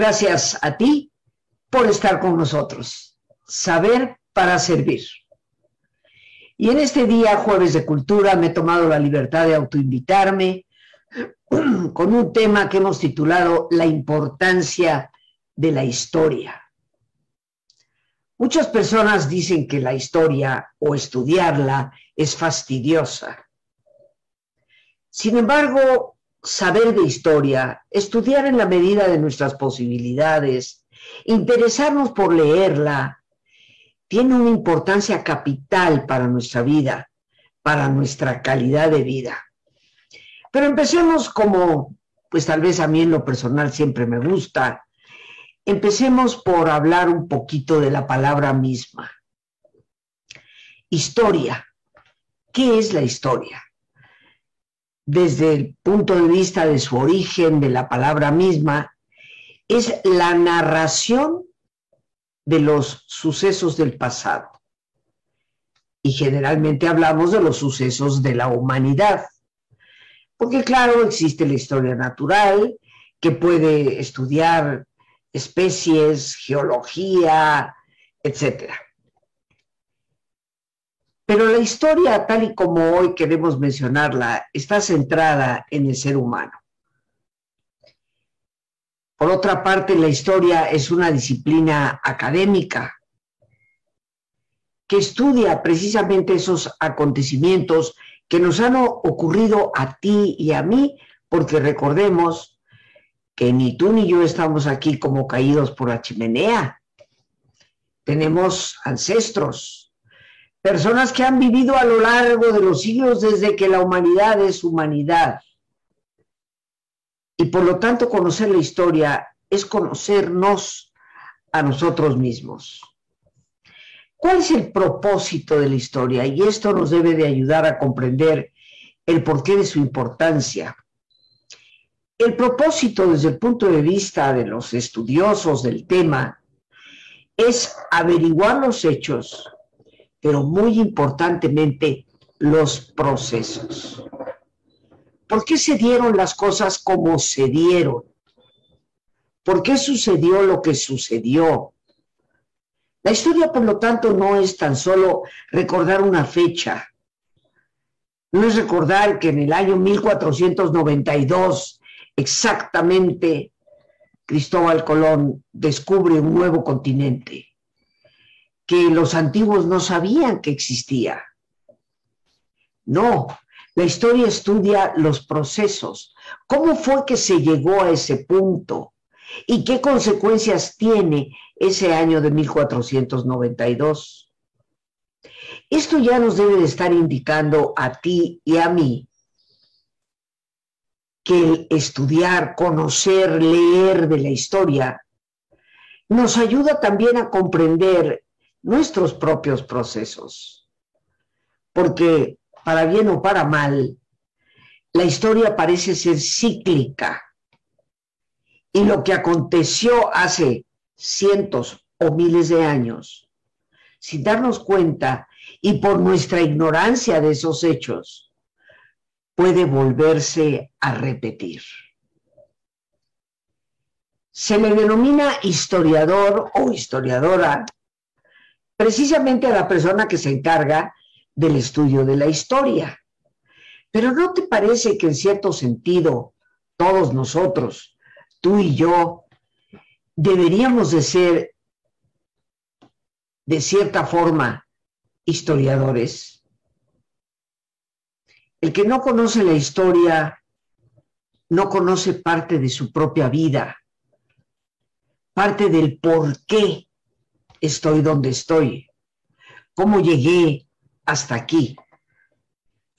Gracias a ti por estar con nosotros. Saber para servir. Y en este día, jueves de cultura, me he tomado la libertad de autoinvitarme con un tema que hemos titulado La importancia de la historia. Muchas personas dicen que la historia o estudiarla es fastidiosa. Sin embargo, saber de historia, estudiar en la medida de nuestras posibilidades, interesarnos por leerla, tiene una importancia capital para nuestra vida, para nuestra calidad de vida. Pero empecemos como, pues tal vez a mí en lo personal siempre me gusta, empecemos por hablar un poquito de la palabra misma. Historia. ¿Qué es la historia? Desde el punto de vista de su origen, de la palabra misma, es la narración de los sucesos del pasado. Y generalmente hablamos de los sucesos de la humanidad. Porque claro, existe la historia natural, que puede estudiar especies, geología, etcétera. Pero la historia, tal y como hoy queremos mencionarla, está centrada en el ser humano. Por otra parte, la historia es una disciplina académica que estudia precisamente esos acontecimientos que nos han ocurrido a ti y a mí, porque recordemos que ni tú ni yo estamos aquí como caídos por la chimenea. Tenemos ancestros, personas que han vivido a lo largo de los siglos desde que la humanidad es humanidad. Y por lo tanto conocer la historia es conocernos a nosotros mismos. ¿Cuál es el propósito de la historia? Y esto nos debe de ayudar a comprender el porqué de su importancia. El propósito desde el punto de vista de los estudiosos del tema es averiguar los hechos pero muy importantemente los procesos. ¿Por qué se dieron las cosas como se dieron? ¿Por qué sucedió lo que sucedió? La historia, por lo tanto, no es tan solo recordar una fecha, no es recordar que en el año 1492 exactamente Cristóbal Colón descubre un nuevo continente que los antiguos no sabían que existía. No, la historia estudia los procesos. ¿Cómo fue que se llegó a ese punto? ¿Y qué consecuencias tiene ese año de 1492? Esto ya nos debe de estar indicando a ti y a mí que el estudiar, conocer, leer de la historia nos ayuda también a comprender nuestros propios procesos. Porque, para bien o para mal, la historia parece ser cíclica. Y lo que aconteció hace cientos o miles de años, sin darnos cuenta y por nuestra ignorancia de esos hechos, puede volverse a repetir. Se le denomina historiador o historiadora precisamente a la persona que se encarga del estudio de la historia. Pero ¿no te parece que en cierto sentido todos nosotros, tú y yo, deberíamos de ser de cierta forma historiadores? El que no conoce la historia no conoce parte de su propia vida, parte del por qué estoy donde estoy, cómo llegué hasta aquí.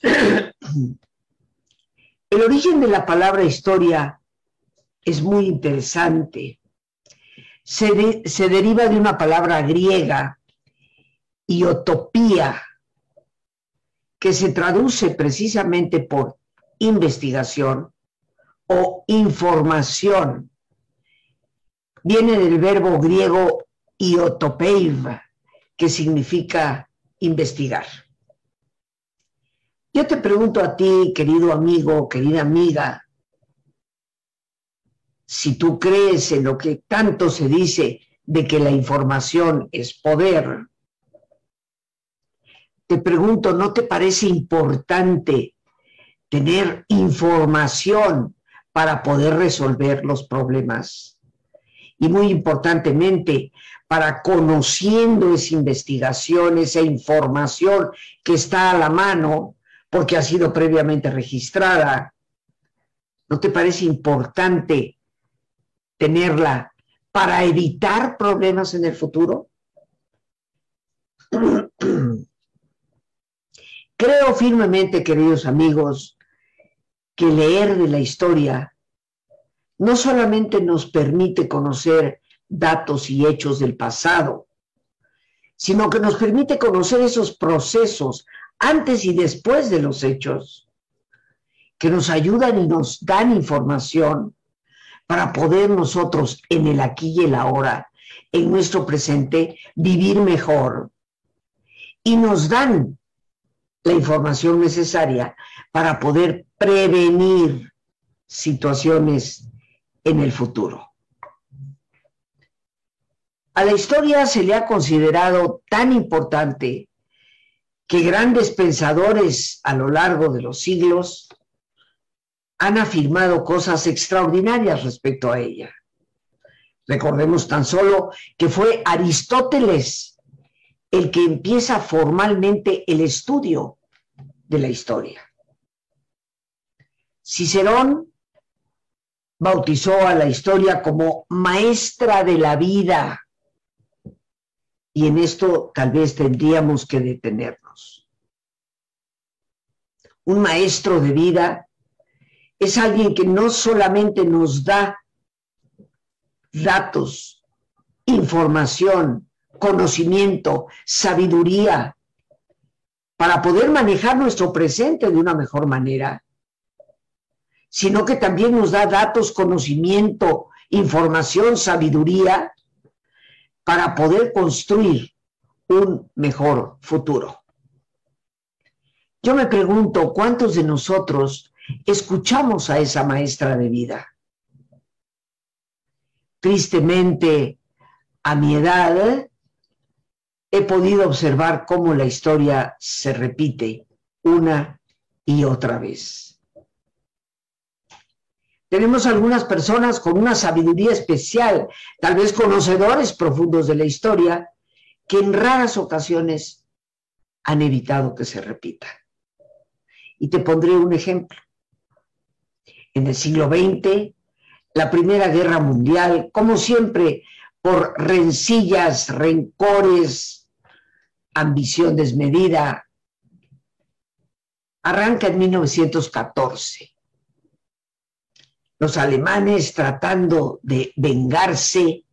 El origen de la palabra historia es muy interesante. Se, se deriva de una palabra griega, iotopía, que se traduce precisamente por investigación o información. Viene del verbo griego Iotopeiv, que significa investigar. Yo te pregunto a ti, querido amigo, querida amiga, si tú crees en lo que tanto se dice de que la información es poder, te pregunto, ¿no te parece importante tener información para poder resolver los problemas? Y muy importantemente, para conociendo esa investigación, esa información que está a la mano, porque ha sido previamente registrada, ¿no te parece importante tenerla para evitar problemas en el futuro? Creo firmemente, queridos amigos, que leer de la historia no solamente nos permite conocer datos y hechos del pasado, sino que nos permite conocer esos procesos antes y después de los hechos, que nos ayudan y nos dan información para poder nosotros en el aquí y el ahora, en nuestro presente, vivir mejor. Y nos dan la información necesaria para poder prevenir situaciones en el futuro. A la historia se le ha considerado tan importante que grandes pensadores a lo largo de los siglos han afirmado cosas extraordinarias respecto a ella. Recordemos tan solo que fue Aristóteles el que empieza formalmente el estudio de la historia. Cicerón bautizó a la historia como maestra de la vida. Y en esto tal vez tendríamos que detenernos. Un maestro de vida es alguien que no solamente nos da datos, información, conocimiento, sabiduría, para poder manejar nuestro presente de una mejor manera, sino que también nos da datos, conocimiento, información, sabiduría, para poder construir un mejor futuro. Yo me pregunto, ¿cuántos de nosotros escuchamos a esa maestra de vida? Tristemente, a mi edad, he podido observar cómo la historia se repite una y otra vez. Tenemos algunas personas con una sabiduría especial, tal vez conocedores profundos de la historia, que en raras ocasiones han evitado que se repita. Y te pondré un ejemplo. En el siglo XX, la Primera Guerra Mundial, como siempre, por rencillas, rencores, ambición desmedida, arranca en 1914. Los alemanes tratando de vengarse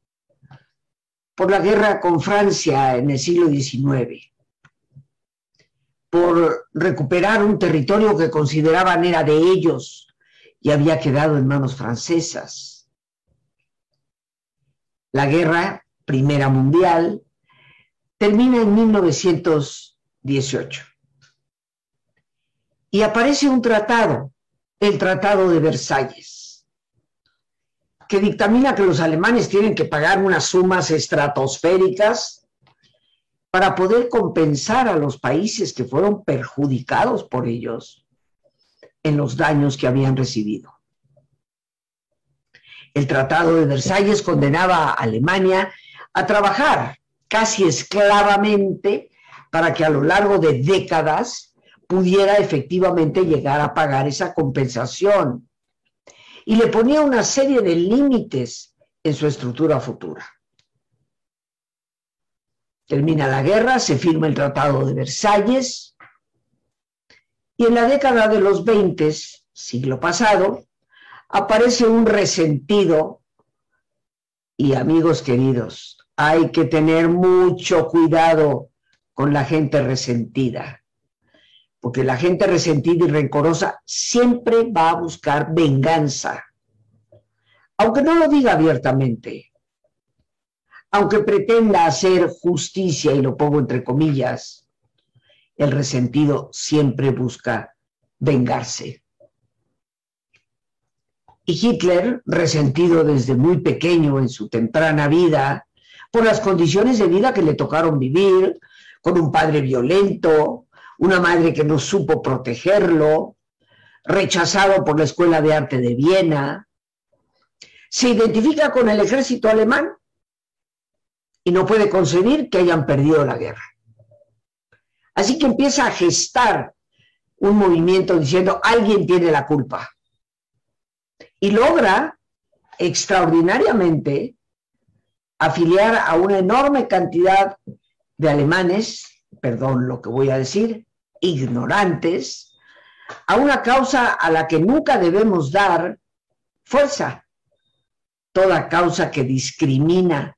por la guerra con Francia en el siglo XIX, por recuperar un territorio que consideraban era de ellos y había quedado en manos francesas. La guerra, Primera Mundial, termina en 1918. Y aparece un tratado, el Tratado de Versalles, que dictamina que los alemanes tienen que pagar unas sumas estratosféricas para poder compensar a los países que fueron perjudicados por ellos en los daños que habían recibido. El Tratado de Versalles condenaba a Alemania a trabajar casi esclavamente para que a lo largo de décadas pudiera efectivamente llegar a pagar esa compensación. Y le ponía una serie de límites en su estructura futura. Termina la guerra, se firma el Tratado de Versalles y en la década de los 20, siglo pasado, aparece un resentido y amigos queridos, hay que tener mucho cuidado con la gente resentida, porque la gente resentida y rencorosa siempre va a buscar venganza, aunque no lo diga abiertamente, aunque pretenda hacer justicia, y lo pongo entre comillas, el resentido siempre busca vengarse. Y Hitler, resentido desde muy pequeño en su temprana vida, por las condiciones de vida que le tocaron vivir, con un padre violento, una madre que no supo protegerlo, rechazado por la Escuela de Arte de Viena, se identifica con el ejército alemán y no puede concebir que hayan perdido la guerra. Así que empieza a gestar un movimiento diciendo, alguien tiene la culpa y logra extraordinariamente afiliar a una enorme cantidad de alemanes, perdón lo que voy a decir, ignorantes, a una causa a la que nunca debemos dar fuerza. Toda causa que discrimina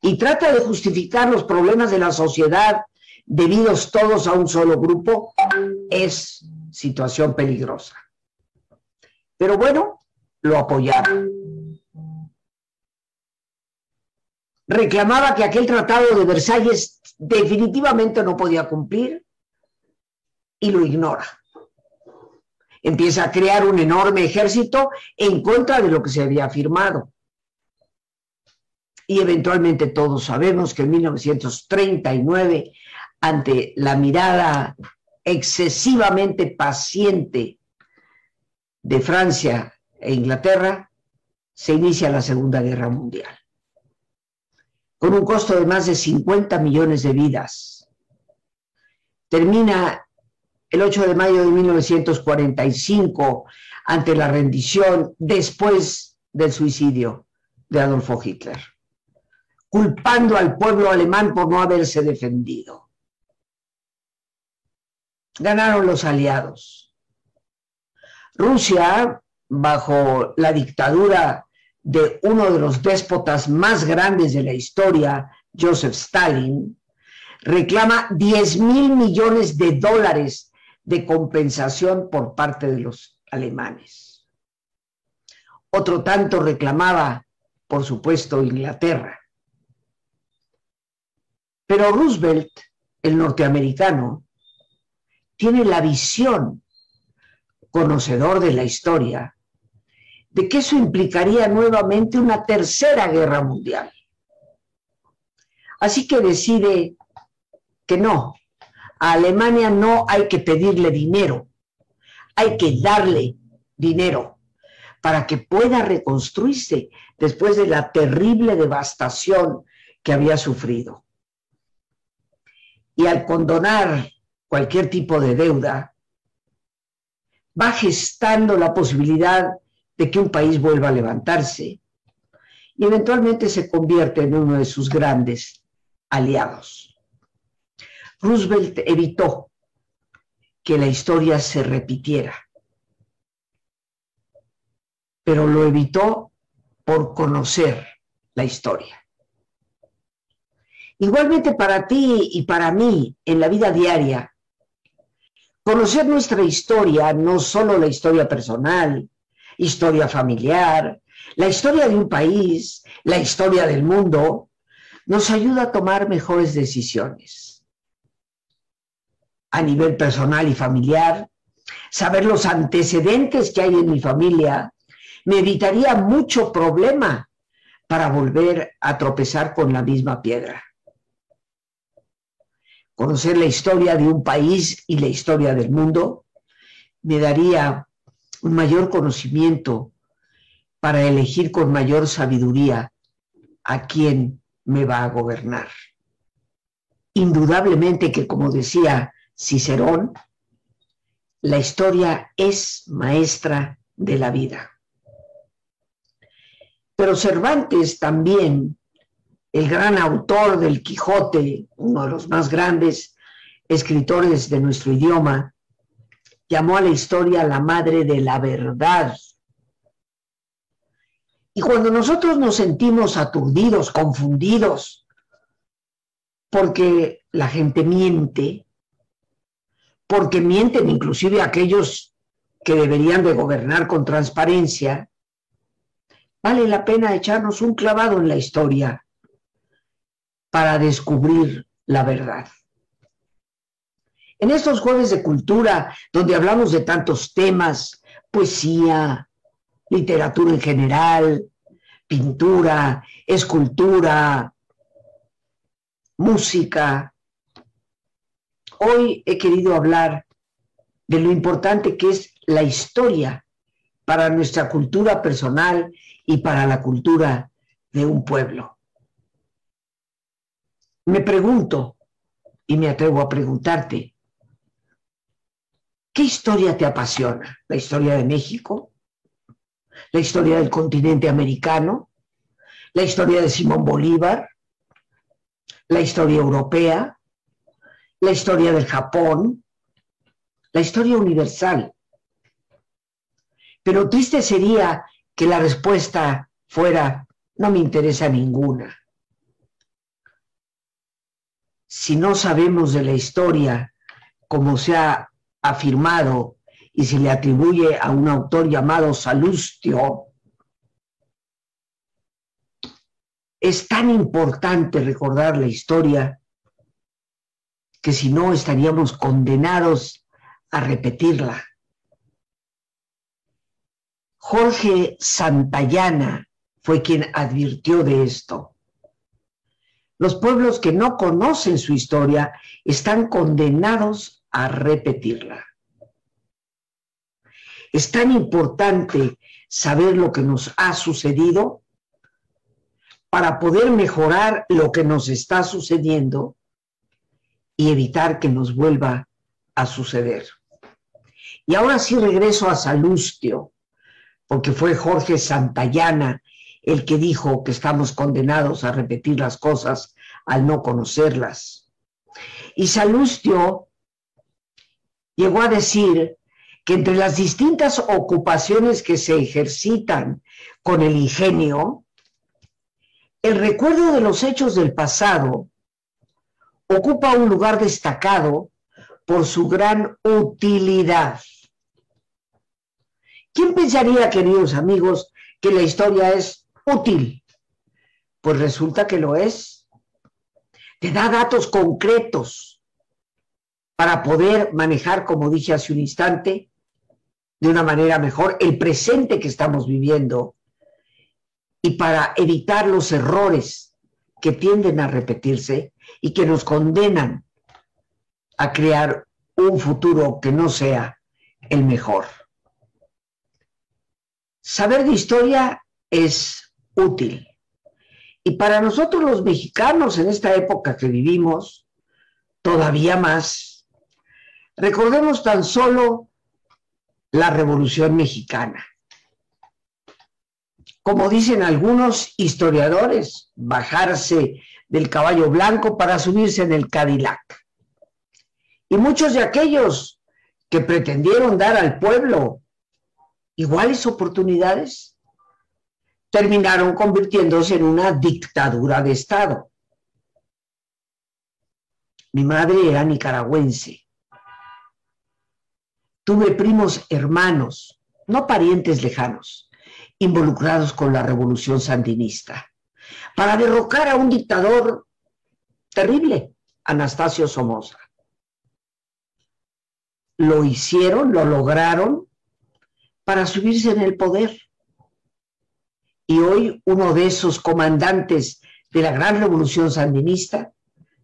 y trata de justificar los problemas de la sociedad debidos todos a un solo grupo es situación peligrosa. Pero bueno, lo apoyaba. Reclamaba que aquel tratado de Versalles definitivamente no podía cumplir y lo ignora. Empieza a crear un enorme ejército en contra de lo que se había firmado. Y eventualmente todos sabemos que en 1939, ante la mirada excesivamente paciente de Francia e Inglaterra, se inicia la Segunda Guerra Mundial, con un costo de más de 50 millones de vidas. Termina el 8 de mayo de 1945 ante la rendición después del suicidio de Adolfo Hitler, culpando al pueblo alemán por no haberse defendido. Ganaron los aliados. Rusia bajo la dictadura de uno de los déspotas más grandes de la historia, Joseph Stalin, reclama 10 mil millones de dólares de compensación por parte de los alemanes. Otro tanto reclamaba, por supuesto, Inglaterra. Pero Roosevelt, el norteamericano, tiene la visión, conocedor de la historia, de que eso implicaría nuevamente una tercera guerra mundial. Así que decide que no, a Alemania no hay que pedirle dinero, hay que darle dinero para que pueda reconstruirse después de la terrible devastación que había sufrido. Y al condonar cualquier tipo de deuda, va gestando la posibilidad de que un país vuelva a levantarse y eventualmente se convierte en uno de sus grandes aliados. Roosevelt evitó que la historia se repitiera, pero lo evitó por conocer la historia. Igualmente para ti y para mí en la vida diaria, conocer nuestra historia, no solo la historia personal, historia familiar, la historia de un país, la historia del mundo, nos ayuda a tomar mejores decisiones. A nivel personal y familiar, saber los antecedentes que hay en mi familia me evitaría mucho problema para volver a tropezar con la misma piedra. Conocer la historia de un país y la historia del mundo me daría un mayor conocimiento para elegir con mayor sabiduría a quién me va a gobernar. Indudablemente que, como decía Cicerón, la historia es maestra de la vida. Pero Cervantes también, el gran autor del Quijote, uno de los más grandes escritores de nuestro idioma, llamó a la historia la madre de la verdad. Y cuando nosotros nos sentimos aturdidos, confundidos, porque la gente miente, porque mienten inclusive aquellos que deberían de gobernar con transparencia, vale la pena echarnos un clavado en la historia para descubrir la verdad. En estos jueves de cultura, donde hablamos de tantos temas, poesía, literatura en general, pintura, escultura, música. Hoy he querido hablar de lo importante que es la historia para nuestra cultura personal y para la cultura de un pueblo. Me pregunto, y me atrevo a preguntarte, ¿qué historia te apasiona? ¿La historia de México? ¿La historia del continente americano? ¿La historia de Simón Bolívar? ¿La historia europea? ¿La historia del Japón? ¿La historia universal? Pero triste sería que la respuesta fuera, no me interesa ninguna si no sabemos de la historia como se ha afirmado y se le atribuye a un autor llamado Salustio, es tan importante recordar la historia que si no estaríamos condenados a repetirla. Jorge Santayana fue quien advirtió de esto. Los pueblos que no conocen su historia están condenados a repetirla. Es tan importante saber lo que nos ha sucedido para poder mejorar lo que nos está sucediendo y evitar que nos vuelva a suceder. Y ahora sí regreso a Salustio, porque fue Jorge Santayana el que dijo que estamos condenados a repetir las cosas al no conocerlas. Y Salustio llegó a decir que entre las distintas ocupaciones que se ejercitan con el ingenio, el recuerdo de los hechos del pasado ocupa un lugar destacado por su gran utilidad. ¿Quién pensaría, queridos amigos, que la historia es útil? Pues resulta que lo es. Te da datos concretos para poder manejar, como dije hace un instante, de una manera mejor el presente que estamos viviendo y para evitar los errores que tienden a repetirse y que nos condenan a crear un futuro que no sea el mejor. Saber de historia es útil. Y para nosotros los mexicanos en esta época que vivimos, todavía más, recordemos tan solo la Revolución Mexicana. Como dicen algunos historiadores, bajarse del caballo blanco para subirse en el Cadillac. Y muchos de aquellos que pretendieron dar al pueblo iguales oportunidades, terminaron convirtiéndose en una dictadura de Estado. Mi madre era nicaragüense. Tuve primos hermanos, no parientes lejanos, involucrados con la revolución sandinista, para derrocar a un dictador terrible, Anastasio Somoza. Lo hicieron, lo lograron para subirse en el poder y hoy uno de esos comandantes de la gran revolución sandinista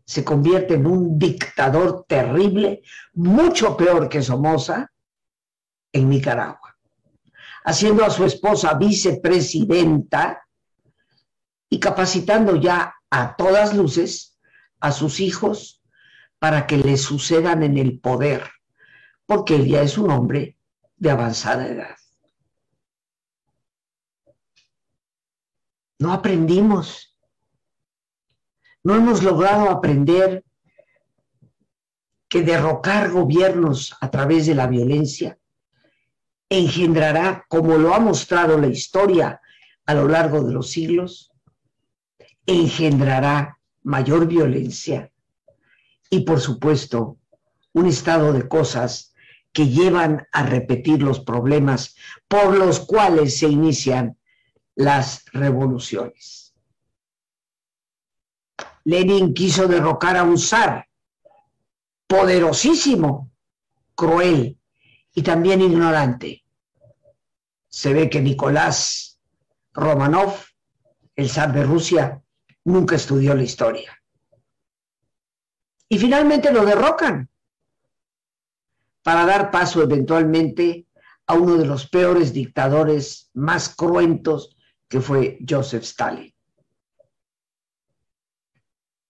se convierte en un dictador terrible, mucho peor que Somoza, en Nicaragua, haciendo a su esposa vicepresidenta y capacitando ya a todas luces a sus hijos para que le sucedan en el poder, porque él ya es un hombre de avanzada edad. No aprendimos. No hemos logrado aprender que derrocar gobiernos a través de la violencia engendrará, como lo ha mostrado la historia a lo largo de los siglos, engendrará mayor violencia y, por supuesto, un estado de cosas que llevan a repetir los problemas por los cuales se inician las revoluciones. Lenin quiso derrocar a un zar poderosísimo, cruel y también ignorante. se ve que Nicolás Romanov, el zar de Rusia, nunca estudió la historia. Y finalmente lo derrocan para dar paso eventualmente a uno de los peores dictadores más cruentos que fue Joseph Stalin.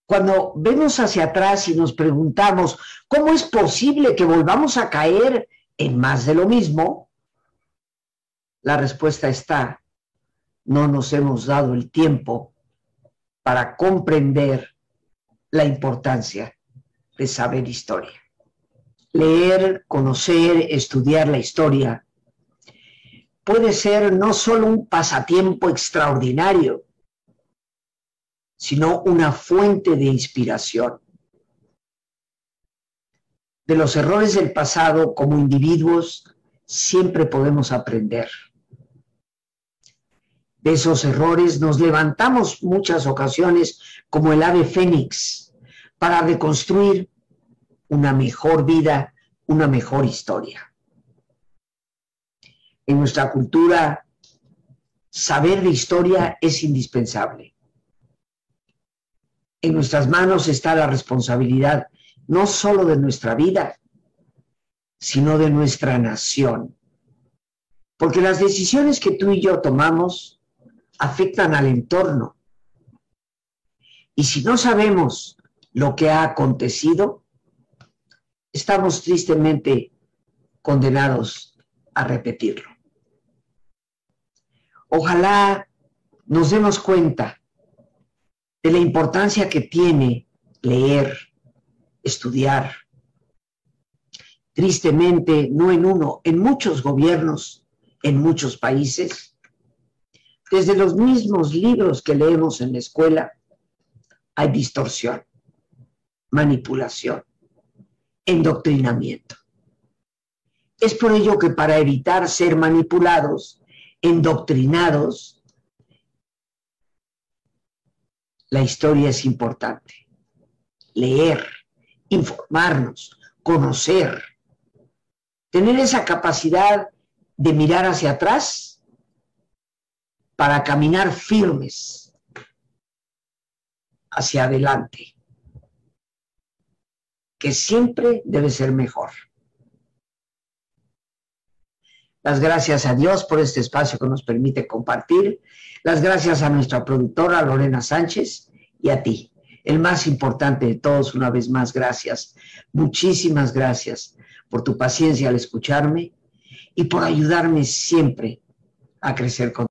Cuando vemos hacia atrás y nos preguntamos cómo es posible que volvamos a caer en más de lo mismo, la respuesta está, no nos hemos dado el tiempo para comprender la importancia de saber historia. Leer, conocer, estudiar la historia puede ser no solo un pasatiempo extraordinario, sino una fuente de inspiración. De los errores del pasado como individuos siempre podemos aprender. De esos errores nos levantamos muchas ocasiones como el ave fénix para reconstruir una mejor vida, una mejor historia. En nuestra cultura, saber de historia es indispensable. En nuestras manos está la responsabilidad no solo de nuestra vida, sino de nuestra nación. Porque las decisiones que tú y yo tomamos afectan al entorno. Y si no sabemos lo que ha acontecido, estamos tristemente condenados a repetirlo. Ojalá nos demos cuenta de la importancia que tiene leer, estudiar. Tristemente, no en uno, en muchos gobiernos, en muchos países, desde los mismos libros que leemos en la escuela, hay distorsión, manipulación, endoctrinamiento. Es por ello que para evitar ser manipulados, endoctrinados, la historia es importante. Leer, informarnos, conocer, tener esa capacidad de mirar hacia atrás para caminar firmes hacia adelante, que siempre debe ser mejor. Las gracias a Dios por este espacio que nos permite compartir. Las gracias a nuestra productora Lorena Sánchez y a ti, el más importante de todos, una vez más, gracias. Muchísimas gracias por tu paciencia al escucharme y por ayudarme siempre a crecer con